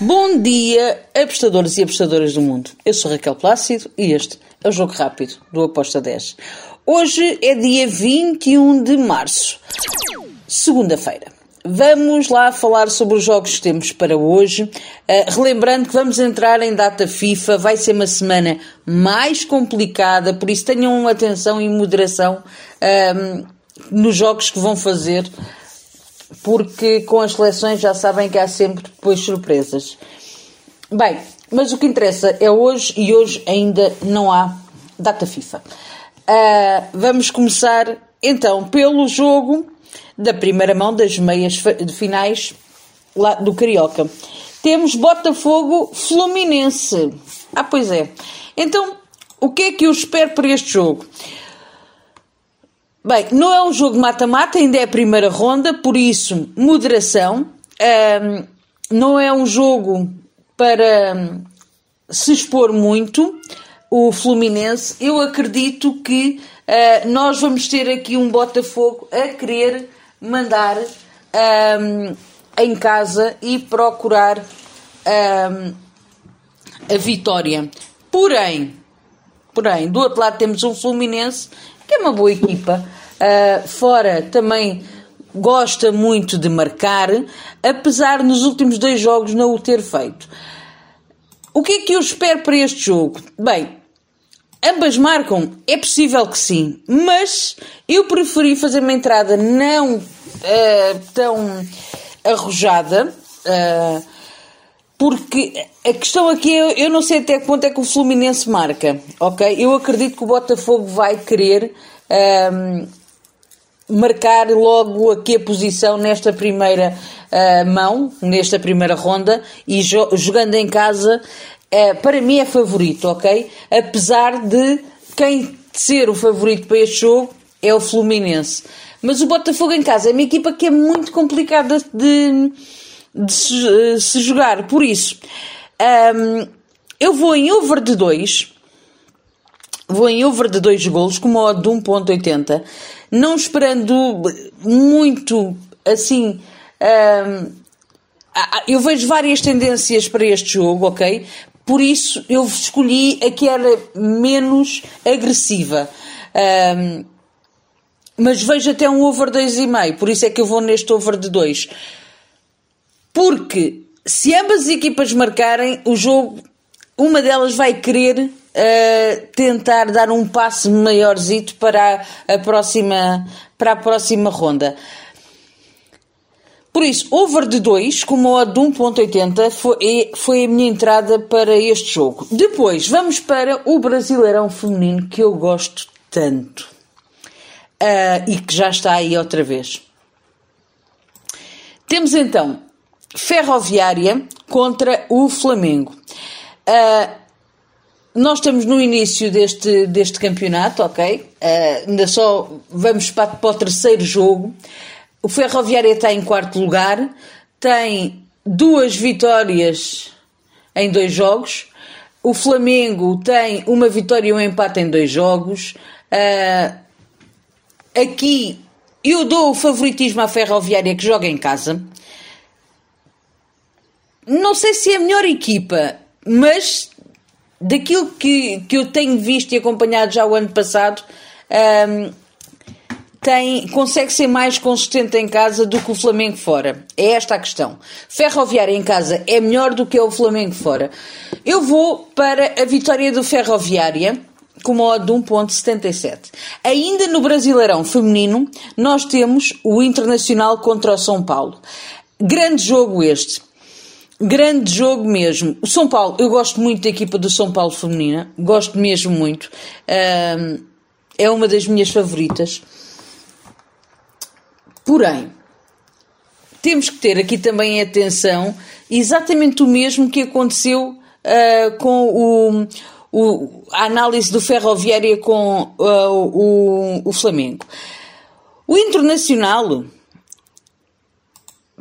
Bom dia, apostadores e apostadoras do mundo. Eu sou Raquel Plácido e este é o Jogo Rápido do Aposta 10. Hoje é dia 21 de março, segunda-feira. Vamos lá falar sobre os jogos que temos para hoje. Uh, relembrando que vamos entrar em data FIFA, vai ser uma semana mais complicada, por isso tenham atenção e moderação uh, nos jogos que vão fazer porque com as seleções já sabem que há sempre depois surpresas. Bem, mas o que interessa é hoje e hoje ainda não há data FIFA. Uh, vamos começar então pelo jogo da primeira mão das meias finais lá do Carioca. Temos Botafogo Fluminense. Ah, pois é. Então, o que é que eu espero para este jogo? Bem, não é um jogo mata-mata, ainda é a primeira ronda, por isso, moderação. Um, não é um jogo para um, se expor muito, o Fluminense. Eu acredito que uh, nós vamos ter aqui um Botafogo a querer mandar um, em casa e procurar a vitória. Porém, porém, do outro lado temos um Fluminense que é uma boa equipa. Uh, fora também gosta muito de marcar, apesar nos últimos dois jogos não o ter feito. O que é que eu espero para este jogo? Bem, ambas marcam, é possível que sim, mas eu preferi fazer uma entrada não uh, tão arrojada. Uh, porque a questão aqui é, eu não sei até que ponto é que o Fluminense marca, ok? Eu acredito que o Botafogo vai querer um, marcar logo aqui a posição nesta primeira uh, mão, nesta primeira ronda, e jo jogando em casa, uh, para mim é favorito, ok? Apesar de quem ser o favorito para este jogo é o Fluminense. Mas o Botafogo em casa é uma equipa que é muito complicada de de se, eh, se jogar. Por isso, um, eu vou em over de 2. Vou em over de 2 golos com uma odd de 1.80. Não esperando muito assim. Um, eu vejo várias tendências para este jogo, ok? Por isso eu escolhi a que era menos agressiva. Um, mas vejo até um over 2,5, por isso é que eu vou neste over de 2. Porque se ambas as equipas marcarem, o jogo, uma delas vai querer uh, tentar dar um passo maiorzito para a, a próxima, para a próxima ronda. Por isso, over de 2, com uma odd de 1.80, foi, foi a minha entrada para este jogo. Depois, vamos para o Brasileirão Feminino, que eu gosto tanto. Uh, e que já está aí outra vez. Temos então Ferroviária contra o Flamengo. Uh, nós estamos no início deste, deste campeonato, ok? Uh, ainda só vamos para, para o terceiro jogo. O Ferroviária está em quarto lugar, tem duas vitórias em dois jogos. O Flamengo tem uma vitória e um empate em dois jogos. Uh, aqui eu dou o favoritismo à Ferroviária que joga em casa não sei se é a melhor equipa, mas daquilo que, que eu tenho visto e acompanhado já o ano passado, um, tem, consegue ser mais consistente em casa do que o Flamengo fora. É esta a questão. Ferroviária em casa é melhor do que o Flamengo fora. Eu vou para a vitória do Ferroviária com uma odd de 1.77. Ainda no Brasileirão feminino, nós temos o Internacional contra o São Paulo. Grande jogo este. Grande jogo mesmo. O São Paulo, eu gosto muito da equipa do São Paulo feminina, gosto mesmo muito. É uma das minhas favoritas. Porém, temos que ter aqui também atenção exatamente o mesmo que aconteceu uh, com o, o, a análise do Ferroviária com uh, o, o Flamengo. O Internacional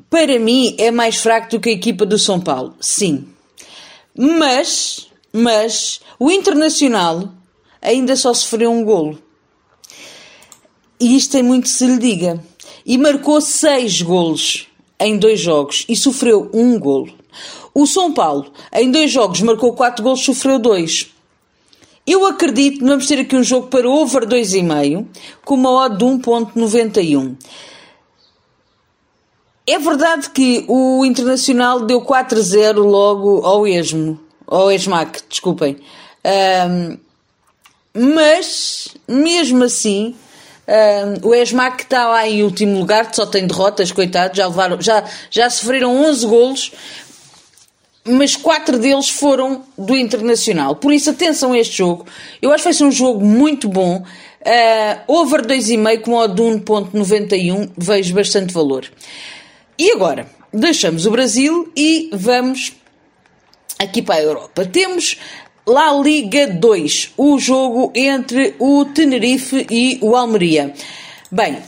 para mim é mais fraco do que a equipa do São Paulo, sim. Mas, mas, o Internacional ainda só sofreu um golo. E isto tem muito que se lhe diga. E marcou seis golos em dois jogos e sofreu um golo. O São Paulo, em dois jogos, marcou quatro golos, sofreu dois. Eu acredito que vamos ter aqui um jogo para over 2,5 com uma odd de 1.91. É verdade que o Internacional deu 4-0 logo ao Esmo, ao Esmac, desculpem. Um, mas, mesmo assim, um, o Esmac está lá em último lugar, só tem derrotas, coitados, já, já, já sofreram 11 golos, mas quatro deles foram do Internacional. Por isso, atenção a este jogo. Eu acho que vai ser um jogo muito bom. Uh, over 2,5 com odd de 1.91, vejo bastante valor. E agora, deixamos o Brasil e vamos aqui para a Europa. Temos La Liga 2, o jogo entre o Tenerife e o Almeria. Bem,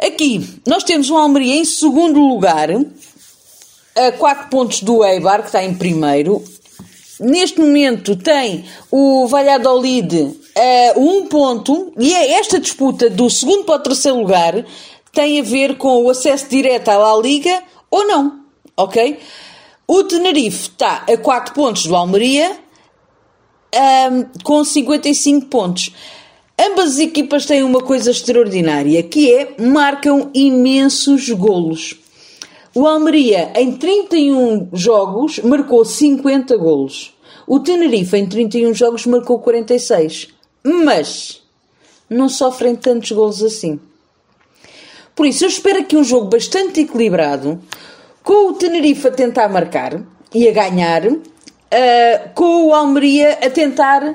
aqui nós temos o Almeria em segundo lugar, a 4 pontos do Eibar, que está em primeiro. Neste momento tem o Valladolid a um ponto, e é esta disputa do segundo para o terceiro lugar tem a ver com o acesso direto à La Liga ou não, ok? O Tenerife está a 4 pontos do Almeria um, com 55 pontos. Ambas as equipas têm uma coisa extraordinária, que é marcam imensos golos. O Almeria, em 31 jogos, marcou 50 golos. O Tenerife, em 31 jogos, marcou 46. Mas não sofrem tantos golos assim. Por isso, eu espero aqui um jogo bastante equilibrado, com o Tenerife a tentar marcar e a ganhar, uh, com o Almeria a tentar uh,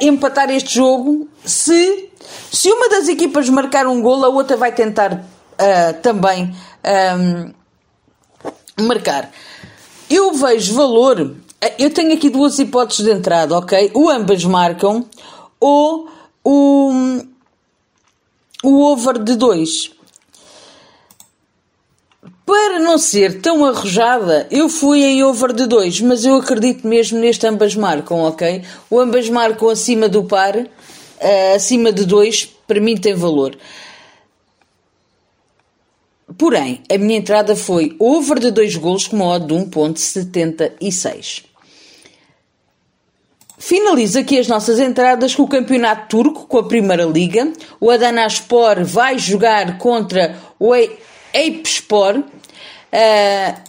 empatar este jogo. Se, se uma das equipas marcar um gol, a outra vai tentar uh, também um, marcar. Eu vejo valor. Eu tenho aqui duas hipóteses de entrada, ok? O ambas marcam ou o o over de 2. Para não ser tão arrojada, eu fui em over de 2, mas eu acredito mesmo neste ambas marcam, ok? O ambas marcam acima do par, uh, acima de 2, para mim tem valor. Porém, a minha entrada foi over de 2 gols com modo de 1.76. Finaliza aqui as nossas entradas com o Campeonato Turco, com a Primeira Liga. O Adanaspor vai jogar contra o Eyüpspor. Uh,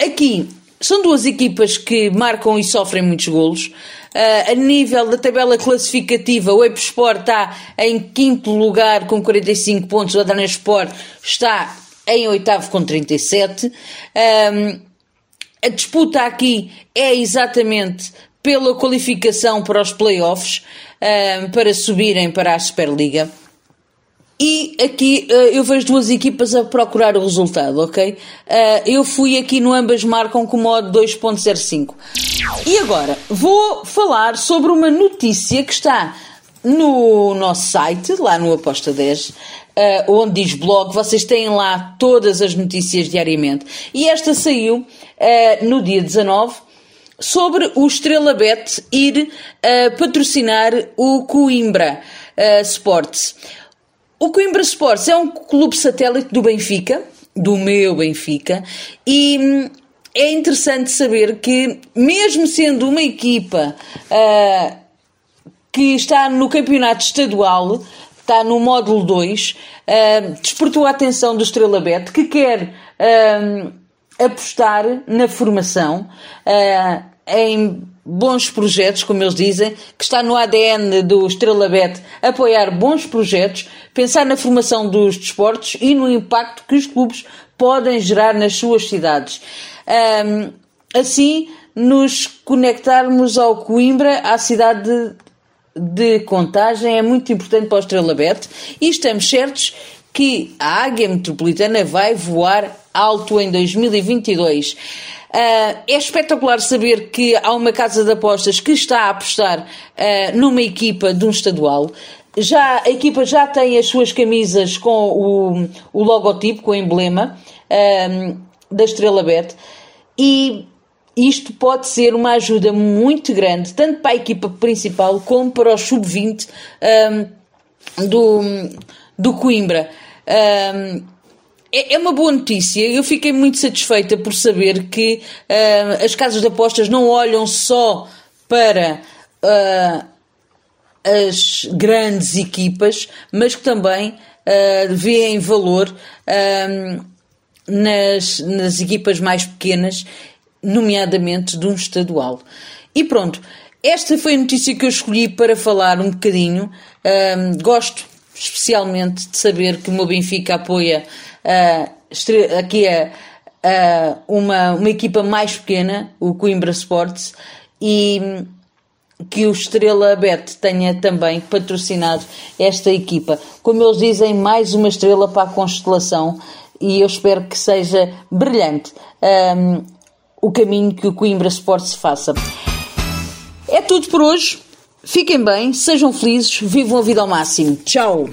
aqui são duas equipas que marcam e sofrem muitos golos. Uh, a nível da tabela classificativa, o Eyüpspor está em quinto lugar com 45 pontos, o Adanaspor está em oitavo com 37. Um, a disputa aqui é exatamente pela qualificação para os playoffs, um, para subirem para a Superliga. E aqui uh, eu vejo duas equipas a procurar o resultado, ok? Uh, eu fui aqui no ambas marcam com modo 2.05. E agora vou falar sobre uma notícia que está no nosso site, lá no Aposta 10, uh, onde diz blog, vocês têm lá todas as notícias diariamente. E esta saiu uh, no dia 19 sobre o Estrela Bet ir uh, patrocinar o Coimbra Sports. O Coimbra Sports é um clube satélite do Benfica, do meu Benfica, e hum, é interessante saber que, mesmo sendo uma equipa uh, que está no campeonato estadual, está no módulo 2, uh, despertou a atenção do Estrela Bet, que quer uh, apostar na formação, uh, em bons projetos, como eles dizem, que está no ADN do Estrela Bet apoiar bons projetos, pensar na formação dos desportos e no impacto que os clubes podem gerar nas suas cidades. Um, assim, nos conectarmos ao Coimbra, à cidade de, de Contagem, é muito importante para o Estrela Bet e estamos certos que a Águia Metropolitana vai voar alto em 2022. Uh, é espetacular saber que há uma casa de apostas que está a apostar uh, numa equipa de um estadual. Já, a equipa já tem as suas camisas com o, o logotipo, com o emblema uh, da Estrela Bet e isto pode ser uma ajuda muito grande, tanto para a equipa principal como para o sub-20 do, do Coimbra. É uma boa notícia. Eu fiquei muito satisfeita por saber que uh, as casas de apostas não olham só para uh, as grandes equipas, mas que também uh, valor nas, nas equipas mais pequenas, nomeadamente de um estadual. E pronto, esta foi a notícia que eu escolhi para falar um bocadinho. Gosto especialmente de saber que o meu Benfica apoia uh, aqui a, uh, uma, uma equipa mais pequena, o Coimbra Sports, e que o Estrela Bet tenha também patrocinado esta equipa. Como eles dizem, mais uma estrela para a constelação e eu espero que seja brilhante um, o caminho que o Coimbra Sports faça. É tudo por hoje. Fiquem bem, sejam felizes, vivam a vida ao máximo. Tchau!